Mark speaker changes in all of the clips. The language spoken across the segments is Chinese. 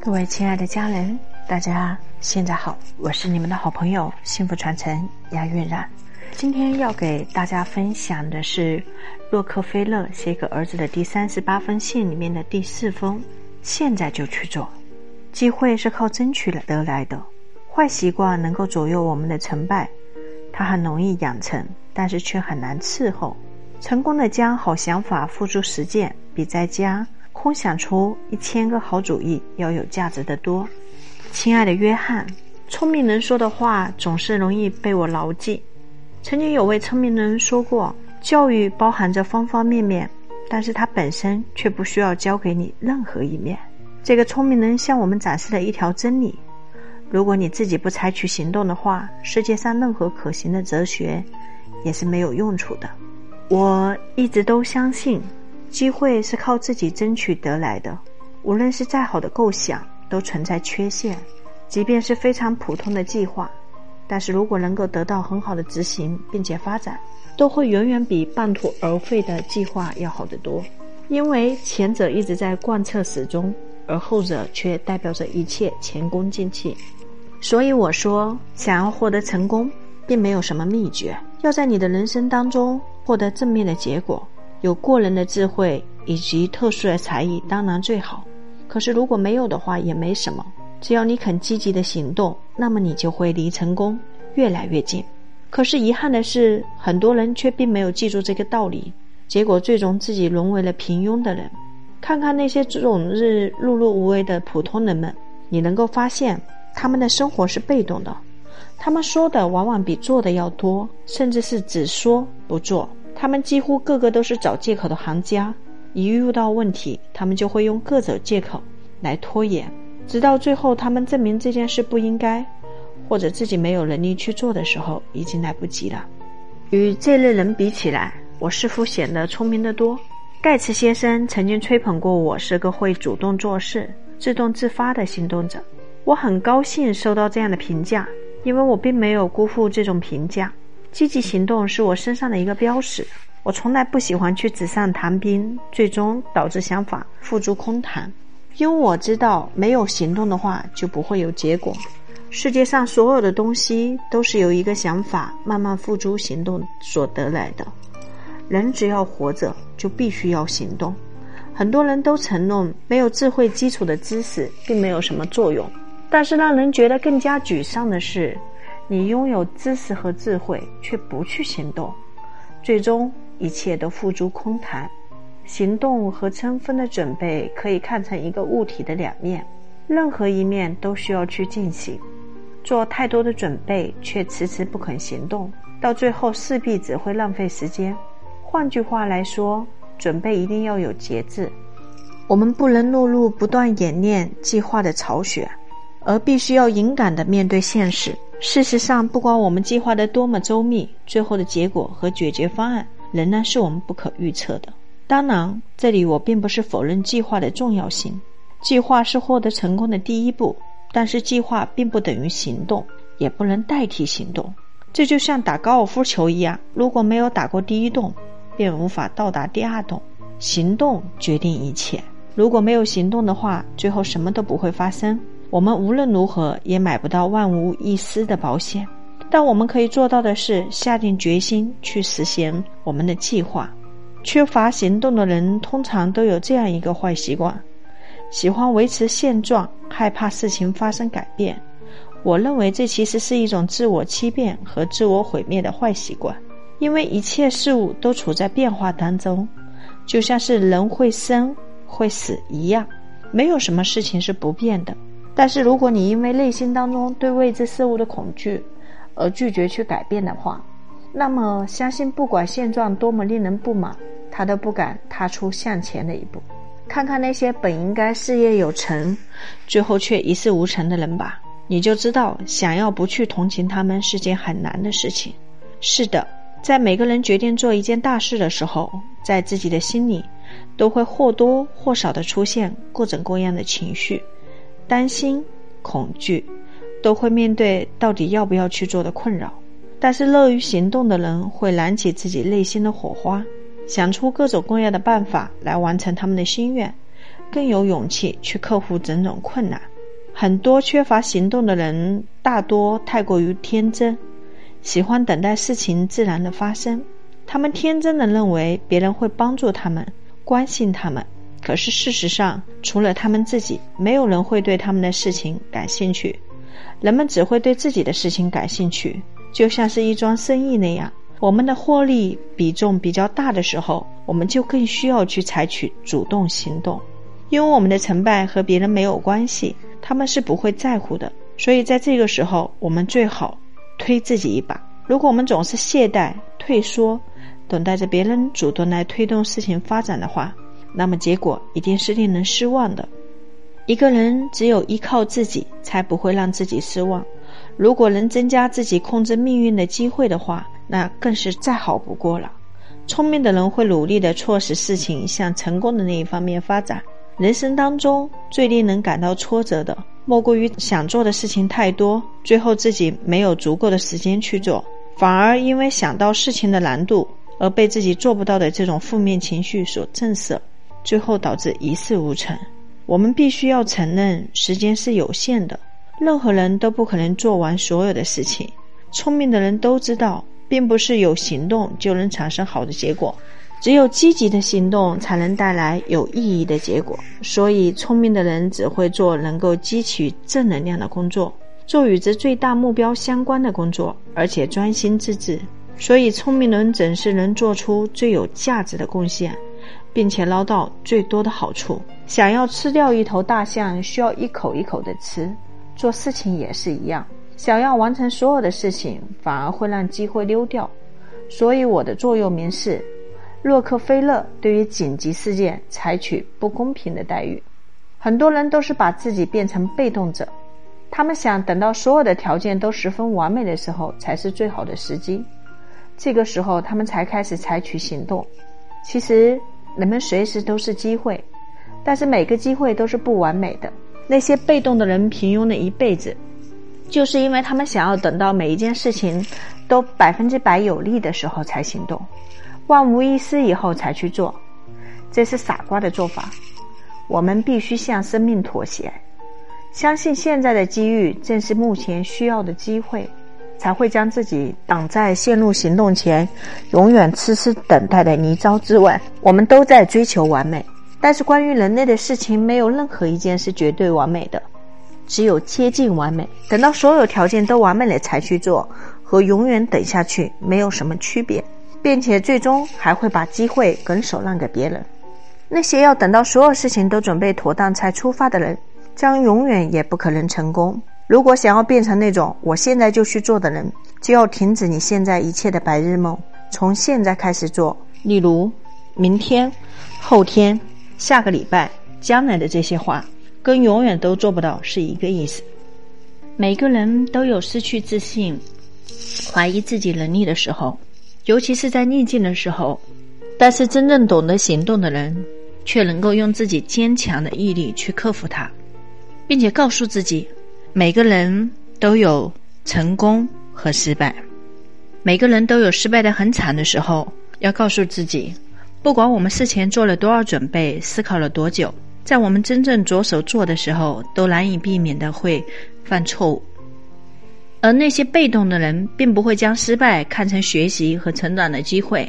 Speaker 1: 各位亲爱的家人，大家现在好，我是你们的好朋友幸福传承亚韵然。今天要给大家分享的是洛克菲勒写给儿子的第三十八封信里面的第四封。现在就去做，机会是靠争取得来的。坏习惯能够左右我们的成败，它很容易养成，但是却很难伺候。成功的将好想法付诸实践，比在家空想出一千个好主意要有价值的多。亲爱的约翰，聪明人说的话总是容易被我牢记。曾经有位聪明人说过：“教育包含着方方面面，但是它本身却不需要教给你任何一面。”这个聪明人向我们展示了一条真理。如果你自己不采取行动的话，世界上任何可行的哲学也是没有用处的。我一直都相信，机会是靠自己争取得来的。无论是再好的构想，都存在缺陷；即便是非常普通的计划，但是如果能够得到很好的执行并且发展，都会远远比半途而废的计划要好得多。因为前者一直在贯彻始终，而后者却代表着一切前功尽弃。所以我说，想要获得成功，并没有什么秘诀。要在你的人生当中获得正面的结果，有过人的智慧以及特殊的才艺，当然最好。可是如果没有的话，也没什么。只要你肯积极的行动，那么你就会离成功越来越近。可是遗憾的是，很多人却并没有记住这个道理，结果最终自己沦为了平庸的人。看看那些终日碌碌无为的普通人们，你能够发现。他们的生活是被动的，他们说的往往比做的要多，甚至是只说不做。他们几乎个个都是找借口的行家，一遇到问题，他们就会用各种借口来拖延，直到最后他们证明这件事不应该，或者自己没有能力去做的时候，已经来不及了。与这类人比起来，我似乎显得聪明得多。盖茨先生曾经吹捧过我是个会主动做事、自动自发的行动者。我很高兴收到这样的评价，因为我并没有辜负这种评价。积极行动是我身上的一个标识。我从来不喜欢去纸上谈兵，最终导致想法付诸空谈。因为我知道，没有行动的话就不会有结果。世界上所有的东西都是由一个想法慢慢付诸行动所得来的。人只要活着，就必须要行动。很多人都承诺，没有智慧基础的知识并没有什么作用。但是让人觉得更加沮丧的是，你拥有知识和智慧却不去行动，最终一切都付诸空谈。行动和充分的准备可以看成一个物体的两面，任何一面都需要去进行。做太多的准备却迟迟不肯行动，到最后势必只会浪费时间。换句话来说，准备一定要有节制，我们不能落入不断演练计划的巢穴。而必须要勇敢地面对现实。事实上，不管我们计划得多么周密，最后的结果和解决方案仍然是我们不可预测的。当然，这里我并不是否认计划的重要性。计划是获得成功的第一步，但是计划并不等于行动，也不能代替行动。这就像打高尔夫球一样，如果没有打过第一洞，便无法到达第二洞。行动决定一切。如果没有行动的话，最后什么都不会发生。我们无论如何也买不到万无一失的保险，但我们可以做到的是下定决心去实现我们的计划。缺乏行动的人通常都有这样一个坏习惯：喜欢维持现状，害怕事情发生改变。我认为这其实是一种自我欺骗和自我毁灭的坏习惯，因为一切事物都处在变化当中，就像是人会生会死一样，没有什么事情是不变的。但是，如果你因为内心当中对未知事物的恐惧而拒绝去改变的话，那么相信不管现状多么令人不满，他都不敢踏出向前的一步。看看那些本应该事业有成，最后却一事无成的人吧，你就知道，想要不去同情他们是件很难的事情。是的，在每个人决定做一件大事的时候，在自己的心里都会或多或少的出现各种各样的情绪。担心、恐惧，都会面对到底要不要去做的困扰。但是乐于行动的人会燃起自己内心的火花，想出各种各样的办法来完成他们的心愿，更有勇气去克服种种困难。很多缺乏行动的人，大多太过于天真，喜欢等待事情自然的发生。他们天真的认为别人会帮助他们、关心他们。可是事实上，除了他们自己，没有人会对他们的事情感兴趣。人们只会对自己的事情感兴趣，就像是一桩生意那样。我们的获利比重比较大的时候，我们就更需要去采取主动行动，因为我们的成败和别人没有关系，他们是不会在乎的。所以在这个时候，我们最好推自己一把。如果我们总是懈怠、退缩，等待着别人主动来推动事情发展的话，那么结果一定是令人失望的。一个人只有依靠自己，才不会让自己失望。如果能增加自己控制命运的机会的话，那更是再好不过了。聪明的人会努力的促使事情向成功的那一方面发展。人生当中最令人感到挫折的，莫过于想做的事情太多，最后自己没有足够的时间去做，反而因为想到事情的难度而被自己做不到的这种负面情绪所震慑。最后导致一事无成。我们必须要承认，时间是有限的，任何人都不可能做完所有的事情。聪明的人都知道，并不是有行动就能产生好的结果，只有积极的行动才能带来有意义的结果。所以，聪明的人只会做能够汲取正能量的工作，做与之最大目标相关的工作，而且专心致志。所以，聪明人总是能做出最有价值的贡献。并且捞到最多的好处。想要吃掉一头大象，需要一口一口的吃。做事情也是一样，想要完成所有的事情，反而会让机会溜掉。所以我的座右铭是：洛克菲勒对于紧急事件采取不公平的待遇。很多人都是把自己变成被动者，他们想等到所有的条件都十分完美的时候才是最好的时机，这个时候他们才开始采取行动。其实。人们随时都是机会，但是每个机会都是不完美的。那些被动的人平庸了一辈子，就是因为他们想要等到每一件事情都百分之百有利的时候才行动，万无一失以后才去做，这是傻瓜的做法。我们必须向生命妥协，相信现在的机遇正是目前需要的机会。才会将自己挡在陷入行动前，永远痴痴等待的泥沼之外。我们都在追求完美，但是关于人类的事情，没有任何一件是绝对完美的，只有接近完美。等到所有条件都完美了才去做，和永远等下去没有什么区别，并且最终还会把机会拱手让给别人。那些要等到所有事情都准备妥当才出发的人，将永远也不可能成功。如果想要变成那种我现在就去做的人，就要停止你现在一切的白日梦，从现在开始做。例如，明天、后天、下个礼拜、将来的这些话，跟永远都做不到是一个意思。每个人都有失去自信、怀疑自己能力的时候，尤其是在逆境的时候。但是真正懂得行动的人，却能够用自己坚强的毅力去克服它，并且告诉自己。每个人都有成功和失败，每个人都有失败的很惨的时候。要告诉自己，不管我们事前做了多少准备，思考了多久，在我们真正着手做的时候，都难以避免的会犯错误。而那些被动的人，并不会将失败看成学习和成长的机会，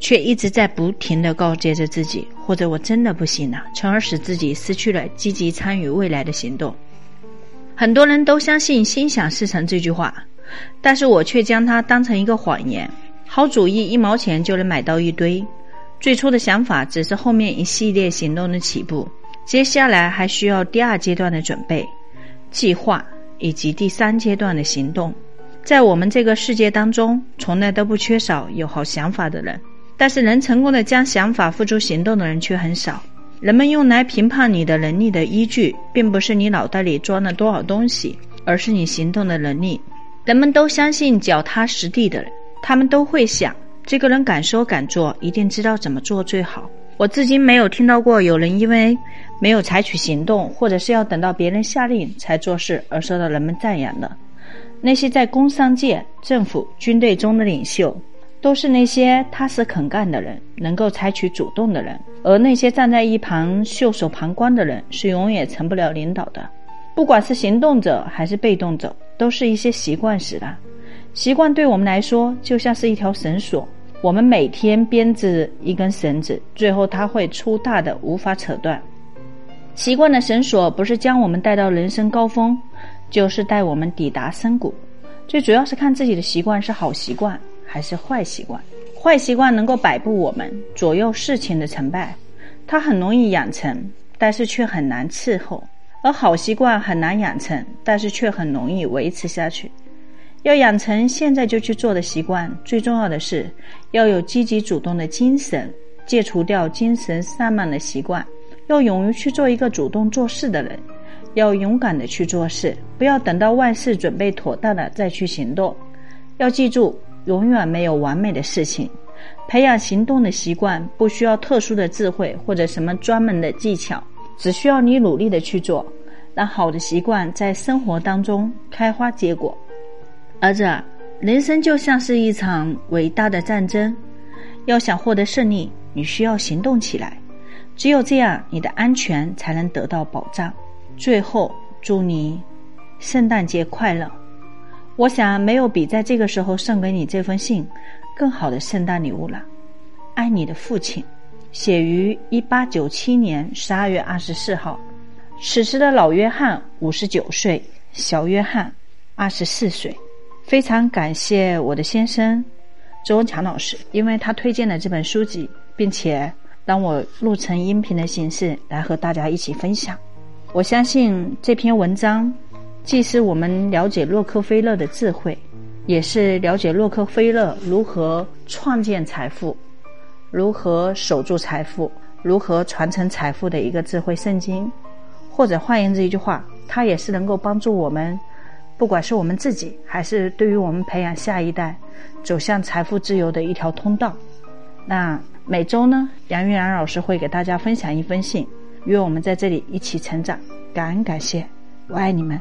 Speaker 1: 却一直在不停的告诫着自己，或者我真的不行了，从而使自己失去了积极参与未来的行动。很多人都相信“心想事成”这句话，但是我却将它当成一个谎言。好主意一毛钱就能买到一堆，最初的想法只是后面一系列行动的起步，接下来还需要第二阶段的准备、计划以及第三阶段的行动。在我们这个世界当中，从来都不缺少有好想法的人，但是能成功的将想法付诸行动的人却很少。人们用来评判你的能力的依据，并不是你脑袋里装了多少东西，而是你行动的能力。人们都相信脚踏实地的人，他们都会想，这个人敢说敢做，一定知道怎么做最好。我至今没有听到过有人因为没有采取行动，或者是要等到别人下令才做事而受到人们赞扬的。那些在工商界、政府、军队中的领袖，都是那些踏实肯干的人，能够采取主动的人，而那些站在一旁袖手旁观的人，是永远成不了领导的。不管是行动者还是被动者，都是一些习惯使的。习惯对我们来说，就像是一条绳索，我们每天编织一根绳子，最后它会粗大的无法扯断。习惯的绳索不是将我们带到人生高峰，就是带我们抵达深谷。最主要是看自己的习惯是好习惯。还是坏习惯，坏习惯能够摆布我们，左右事情的成败。它很容易养成，但是却很难伺候；而好习惯很难养成，但是却很容易维持下去。要养成现在就去做的习惯，最重要的是要有积极主动的精神，戒除掉精神散漫的习惯，要勇于去做一个主动做事的人，要勇敢的去做事，不要等到万事准备妥当了再去行动。要记住。永远没有完美的事情。培养行动的习惯不需要特殊的智慧或者什么专门的技巧，只需要你努力的去做，让好的习惯在生活当中开花结果。儿子，人生就像是一场伟大的战争，要想获得胜利，你需要行动起来。只有这样，你的安全才能得到保障。最后，祝你圣诞节快乐。我想没有比在这个时候送给你这封信更好的圣诞礼物了。爱你的父亲，写于一八九七年十二月二十四号。此时的老约翰五十九岁，小约翰二十四岁。非常感谢我的先生周文强老师，因为他推荐了这本书籍，并且让我录成音频的形式来和大家一起分享。我相信这篇文章。既是我们了解洛克菲勒的智慧，也是了解洛克菲勒如何创建财富、如何守住财富、如何传承财富的一个智慧圣经。或者换言之一句话，它也是能够帮助我们，不管是我们自己，还是对于我们培养下一代，走向财富自由的一条通道。那每周呢，杨玉兰老师会给大家分享一封信，约我们在这里一起成长。感恩感谢，我爱你们。